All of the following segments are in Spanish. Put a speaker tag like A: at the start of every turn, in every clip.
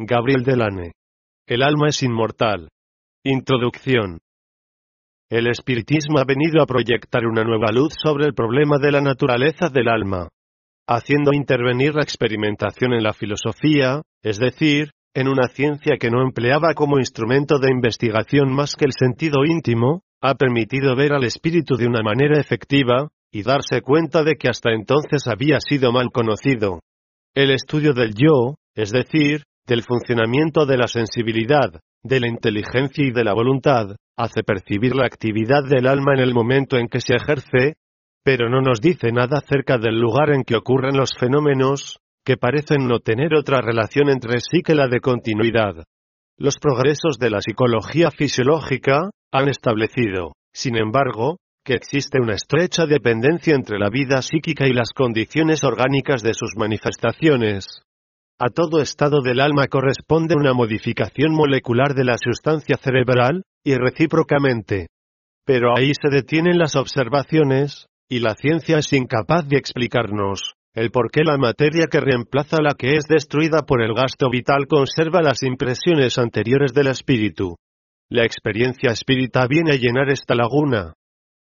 A: Gabriel Delane. El alma es inmortal. Introducción. El espiritismo ha venido a proyectar una nueva luz sobre el problema de la naturaleza del alma, haciendo intervenir la experimentación en la filosofía, es decir, en una ciencia que no empleaba como instrumento de investigación más que el sentido íntimo, ha permitido ver al espíritu de una manera efectiva, y darse cuenta de que hasta entonces había sido mal conocido. El estudio del yo, es decir, del funcionamiento de la sensibilidad, de la inteligencia y de la voluntad, hace percibir la actividad del alma en el momento en que se ejerce, pero no nos dice nada acerca del lugar en que ocurren los fenómenos, que parecen no tener otra relación entre sí que la de continuidad. Los progresos de la psicología fisiológica han establecido, sin embargo, que existe una estrecha dependencia entre la vida psíquica y las condiciones orgánicas de sus manifestaciones. A todo estado del alma corresponde una modificación molecular de la sustancia cerebral, y recíprocamente. Pero ahí se detienen las observaciones, y la ciencia es incapaz de explicarnos el por qué la materia que reemplaza la que es destruida por el gasto vital conserva las impresiones anteriores del espíritu. La experiencia espírita viene a llenar esta laguna.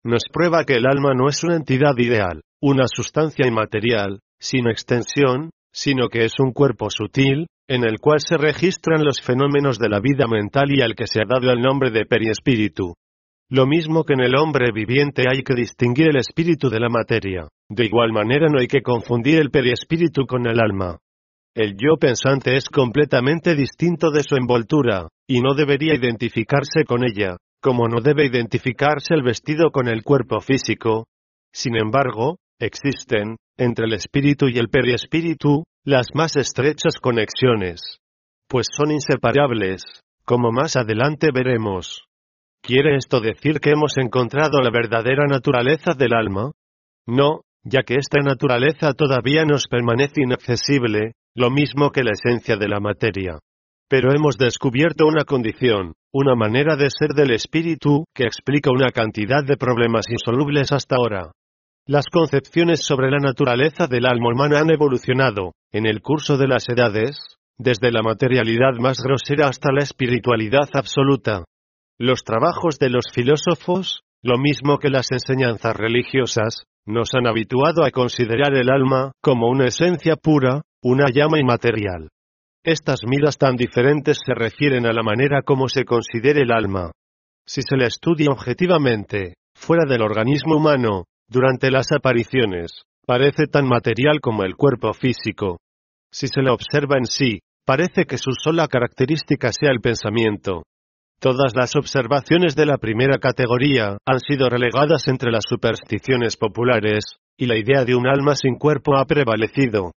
A: Nos prueba que el alma no es una entidad ideal, una sustancia inmaterial, sin extensión, sino que es un cuerpo sutil, en el cual se registran los fenómenos de la vida mental y al que se ha dado el nombre de periespíritu. Lo mismo que en el hombre viviente hay que distinguir el espíritu de la materia, de igual manera no hay que confundir el periespíritu con el alma. El yo pensante es completamente distinto de su envoltura, y no debería identificarse con ella, como no debe identificarse el vestido con el cuerpo físico. Sin embargo, existen, entre el espíritu y el periespíritu, las más estrechas conexiones. Pues son inseparables, como más adelante veremos. ¿Quiere esto decir que hemos encontrado la verdadera naturaleza del alma? No, ya que esta naturaleza todavía nos permanece inaccesible, lo mismo que la esencia de la materia. Pero hemos descubierto una condición, una manera de ser del espíritu, que explica una cantidad de problemas insolubles hasta ahora. Las concepciones sobre la naturaleza del alma humana han evolucionado, en el curso de las edades, desde la materialidad más grosera hasta la espiritualidad absoluta. Los trabajos de los filósofos, lo mismo que las enseñanzas religiosas, nos han habituado a considerar el alma como una esencia pura, una llama inmaterial. Estas miras tan diferentes se refieren a la manera como se considere el alma. Si se la estudia objetivamente, fuera del organismo humano, durante las apariciones, parece tan material como el cuerpo físico. Si se la observa en sí, parece que su sola característica sea el pensamiento. Todas las observaciones de la primera categoría han sido relegadas entre las supersticiones populares, y la idea de un alma sin cuerpo ha prevalecido.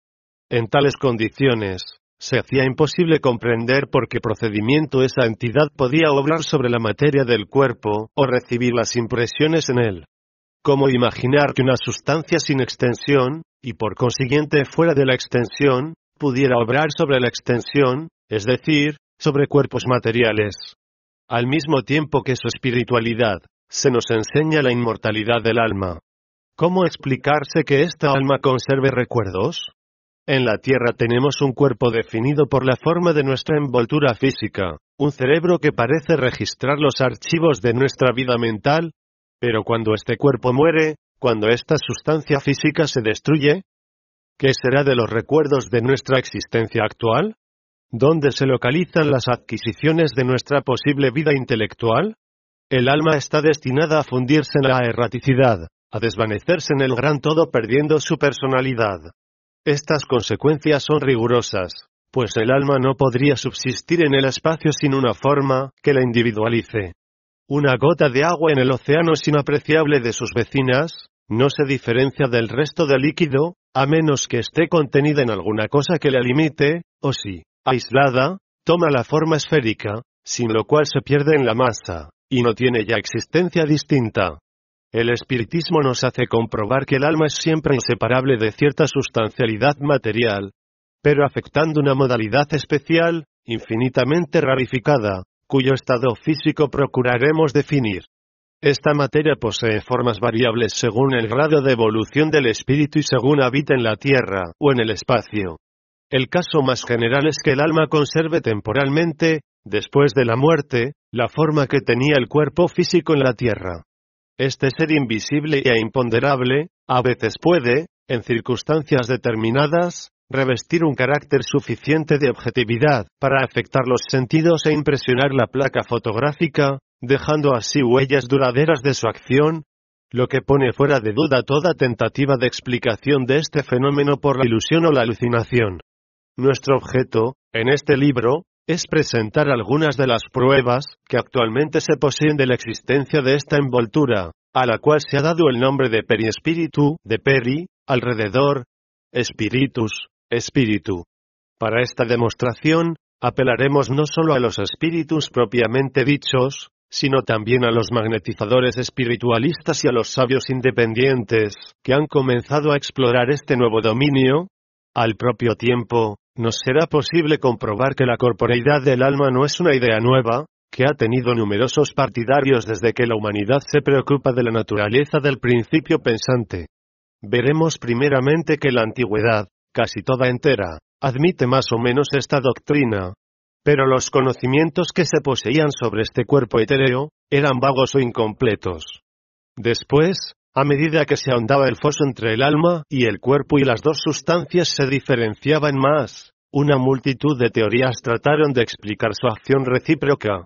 A: En tales condiciones, se hacía imposible comprender por qué procedimiento esa entidad podía obrar sobre la materia del cuerpo, o recibir las impresiones en él. ¿Cómo imaginar que una sustancia sin extensión, y por consiguiente fuera de la extensión, pudiera obrar sobre la extensión, es decir, sobre cuerpos materiales? al mismo tiempo que su espiritualidad, se nos enseña la inmortalidad del alma. ¿Cómo explicarse que esta alma conserve recuerdos? En la Tierra tenemos un cuerpo definido por la forma de nuestra envoltura física, un cerebro que parece registrar los archivos de nuestra vida mental, pero cuando este cuerpo muere, cuando esta sustancia física se destruye, ¿qué será de los recuerdos de nuestra existencia actual? ¿Dónde se localizan las adquisiciones de nuestra posible vida intelectual? El alma está destinada a fundirse en la erraticidad, a desvanecerse en el gran todo perdiendo su personalidad. Estas consecuencias son rigurosas, pues el alma no podría subsistir en el espacio sin una forma que la individualice. Una gota de agua en el océano es inapreciable de sus vecinas, no se diferencia del resto del líquido, a menos que esté contenida en alguna cosa que la limite, o sí aislada, toma la forma esférica, sin lo cual se pierde en la masa, y no tiene ya existencia distinta. El espiritismo nos hace comprobar que el alma es siempre inseparable de cierta sustancialidad material, pero afectando una modalidad especial, infinitamente rarificada, cuyo estado físico procuraremos definir. Esta materia posee formas variables según el grado de evolución del espíritu y según habita en la tierra o en el espacio. El caso más general es que el alma conserve temporalmente, después de la muerte, la forma que tenía el cuerpo físico en la tierra. Este ser invisible e imponderable, a veces puede, en circunstancias determinadas, revestir un carácter suficiente de objetividad para afectar los sentidos e impresionar la placa fotográfica, dejando así huellas duraderas de su acción, lo que pone fuera de duda toda tentativa de explicación de este fenómeno por la ilusión o la alucinación. Nuestro objeto, en este libro, es presentar algunas de las pruebas que actualmente se poseen de la existencia de esta envoltura, a la cual se ha dado el nombre de periespíritu, de peri, alrededor, espíritus, espíritu. Para esta demostración, apelaremos no solo a los espíritus propiamente dichos, sino también a los magnetizadores espiritualistas y a los sabios independientes, que han comenzado a explorar este nuevo dominio. Al propio tiempo, nos será posible comprobar que la corporeidad del alma no es una idea nueva, que ha tenido numerosos partidarios desde que la humanidad se preocupa de la naturaleza del principio pensante. Veremos primeramente que la antigüedad, casi toda entera, admite más o menos esta doctrina. Pero los conocimientos que se poseían sobre este cuerpo etéreo, eran vagos o incompletos. Después, a medida que se ahondaba el foso entre el alma y el cuerpo y las dos sustancias se diferenciaban más, una multitud de teorías trataron de explicar su acción recíproca.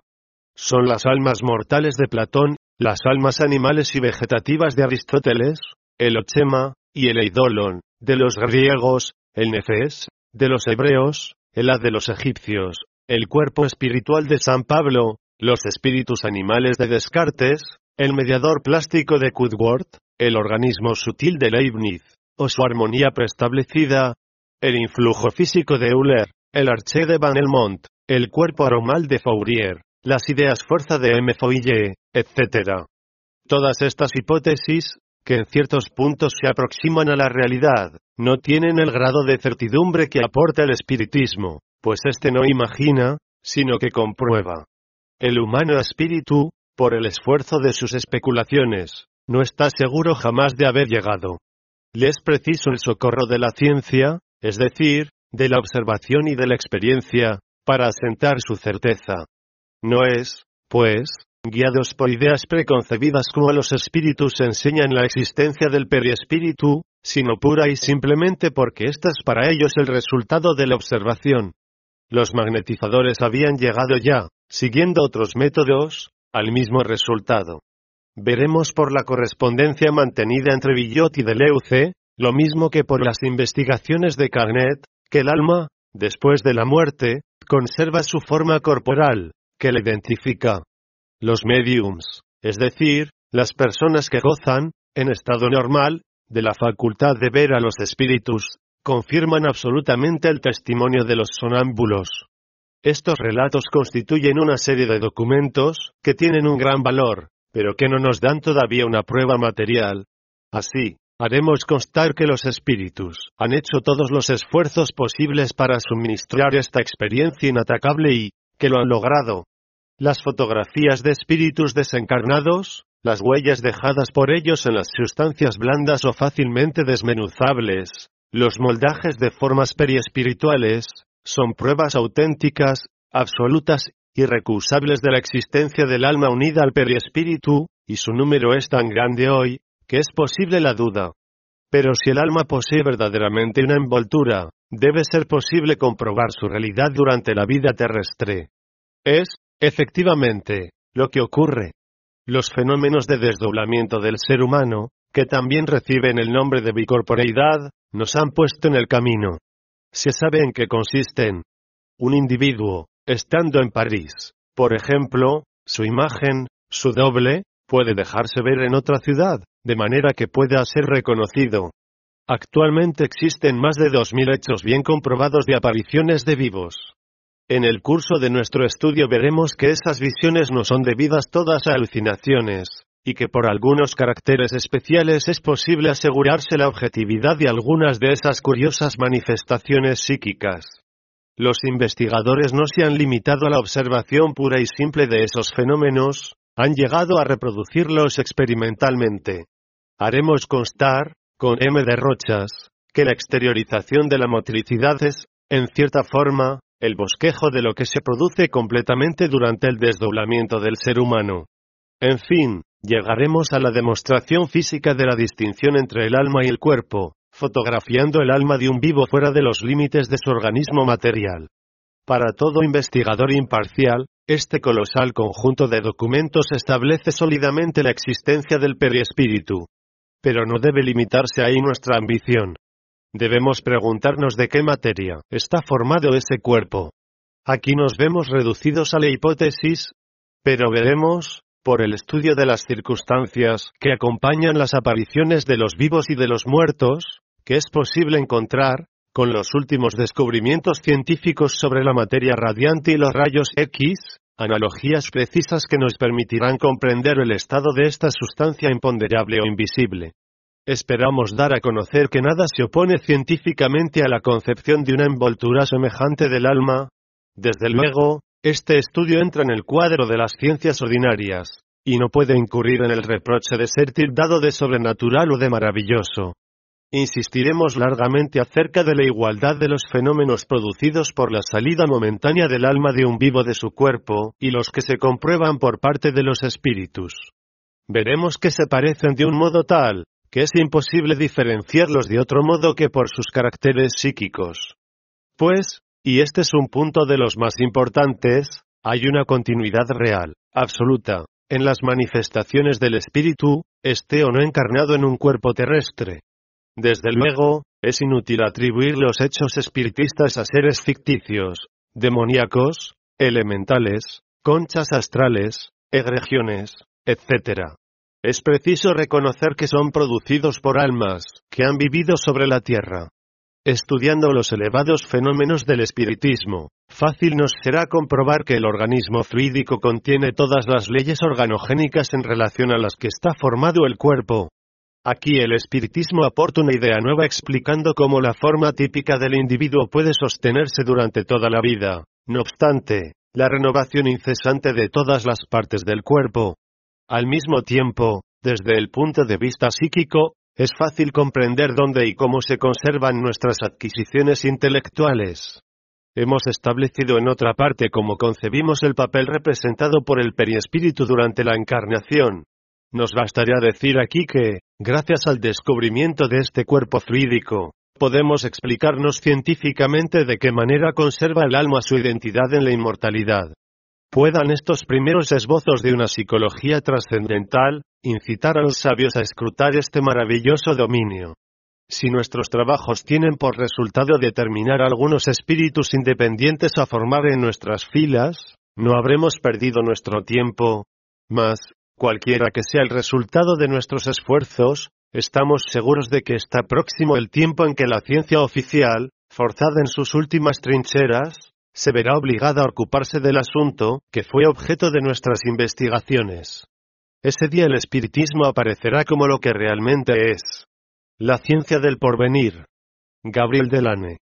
A: Son las almas mortales de Platón, las almas animales y vegetativas de Aristóteles, el Ochema, y el Eidolon, de los griegos, el Nefes, de los hebreos, el Haz de los egipcios, el cuerpo espiritual de San Pablo, los espíritus animales de Descartes, el mediador plástico de Cudworth, el organismo sutil de Leibniz, o su armonía preestablecida, el influjo físico de Euler, el arché de Van Helmont, el cuerpo aromal de Fourier, las ideas fuerza de M. Fourier, etc. Todas estas hipótesis, que en ciertos puntos se aproximan a la realidad, no tienen el grado de certidumbre que aporta el espiritismo, pues éste no imagina, sino que comprueba. El humano espíritu, por el esfuerzo de sus especulaciones, no está seguro jamás de haber llegado. Le es preciso el socorro de la ciencia, es decir, de la observación y de la experiencia, para asentar su certeza. No es, pues, guiados por ideas preconcebidas como los espíritus enseñan la existencia del periespíritu, sino pura y simplemente porque ésta es para ellos el resultado de la observación. Los magnetizadores habían llegado ya, siguiendo otros métodos, al mismo resultado. Veremos por la correspondencia mantenida entre Villot y Deleuze, lo mismo que por las investigaciones de Carnet, que el alma, después de la muerte, conserva su forma corporal, que la identifica. Los mediums, es decir, las personas que gozan, en estado normal, de la facultad de ver a los espíritus, confirman absolutamente el testimonio de los sonámbulos. Estos relatos constituyen una serie de documentos, que tienen un gran valor, pero que no nos dan todavía una prueba material. Así, haremos constar que los espíritus han hecho todos los esfuerzos posibles para suministrar esta experiencia inatacable y, que lo han logrado. Las fotografías de espíritus desencarnados, las huellas dejadas por ellos en las sustancias blandas o fácilmente desmenuzables, los moldajes de formas periespirituales, son pruebas auténticas, absolutas, irrecusables de la existencia del alma unida al periespíritu, y su número es tan grande hoy, que es posible la duda. Pero si el alma posee verdaderamente una envoltura, debe ser posible comprobar su realidad durante la vida terrestre. Es, efectivamente, lo que ocurre. Los fenómenos de desdoblamiento del ser humano, que también reciben el nombre de bicorporeidad, nos han puesto en el camino. Se sabe en qué consisten. Un individuo, estando en París, por ejemplo, su imagen, su doble, puede dejarse ver en otra ciudad, de manera que pueda ser reconocido. Actualmente existen más de 2.000 hechos bien comprobados de apariciones de vivos. En el curso de nuestro estudio veremos que esas visiones no son debidas todas a alucinaciones, y que por algunos caracteres especiales es posible asegurarse la objetividad de algunas de esas curiosas manifestaciones psíquicas. Los investigadores no se han limitado a la observación pura y simple de esos fenómenos, han llegado a reproducirlos experimentalmente. Haremos constar, con M de Rochas, que la exteriorización de la motricidad es, en cierta forma, el bosquejo de lo que se produce completamente durante el desdoblamiento del ser humano. En fin, llegaremos a la demostración física de la distinción entre el alma y el cuerpo, fotografiando el alma de un vivo fuera de los límites de su organismo material. Para todo investigador imparcial, este colosal conjunto de documentos establece sólidamente la existencia del periespíritu. Pero no debe limitarse ahí nuestra ambición. Debemos preguntarnos de qué materia está formado ese cuerpo. Aquí nos vemos reducidos a la hipótesis, pero veremos, por el estudio de las circunstancias que acompañan las apariciones de los vivos y de los muertos, que es posible encontrar, con los últimos descubrimientos científicos sobre la materia radiante y los rayos X, analogías precisas que nos permitirán comprender el estado de esta sustancia imponderable o invisible. Esperamos dar a conocer que nada se opone científicamente a la concepción de una envoltura semejante del alma. Desde luego, este estudio entra en el cuadro de las ciencias ordinarias, y no puede incurrir en el reproche de ser tildado de sobrenatural o de maravilloso. Insistiremos largamente acerca de la igualdad de los fenómenos producidos por la salida momentánea del alma de un vivo de su cuerpo, y los que se comprueban por parte de los espíritus. Veremos que se parecen de un modo tal, que es imposible diferenciarlos de otro modo que por sus caracteres psíquicos. Pues, y este es un punto de los más importantes, hay una continuidad real, absoluta, en las manifestaciones del espíritu, esté o no encarnado en un cuerpo terrestre. Desde luego, es inútil atribuir los hechos espiritistas a seres ficticios, demoníacos, elementales, conchas astrales, egregiones, etc. Es preciso reconocer que son producidos por almas, que han vivido sobre la tierra. Estudiando los elevados fenómenos del espiritismo, fácil nos será comprobar que el organismo fluídico contiene todas las leyes organogénicas en relación a las que está formado el cuerpo. Aquí el espiritismo aporta una idea nueva explicando cómo la forma típica del individuo puede sostenerse durante toda la vida. No obstante, la renovación incesante de todas las partes del cuerpo, al mismo tiempo, desde el punto de vista psíquico, es fácil comprender dónde y cómo se conservan nuestras adquisiciones intelectuales. Hemos establecido en otra parte cómo concebimos el papel representado por el periespíritu durante la encarnación. Nos bastaría decir aquí que, gracias al descubrimiento de este cuerpo fluídico, podemos explicarnos científicamente de qué manera conserva el alma su identidad en la inmortalidad puedan estos primeros esbozos de una psicología trascendental, incitar a los sabios a escrutar este maravilloso dominio. Si nuestros trabajos tienen por resultado determinar algunos espíritus independientes a formar en nuestras filas, no habremos perdido nuestro tiempo. Mas, cualquiera que sea el resultado de nuestros esfuerzos, estamos seguros de que está próximo el tiempo en que la ciencia oficial, forzada en sus últimas trincheras, se verá obligada a ocuparse del asunto, que fue objeto de nuestras investigaciones. Ese día el espiritismo aparecerá como lo que realmente es. La ciencia del porvenir. Gabriel Delane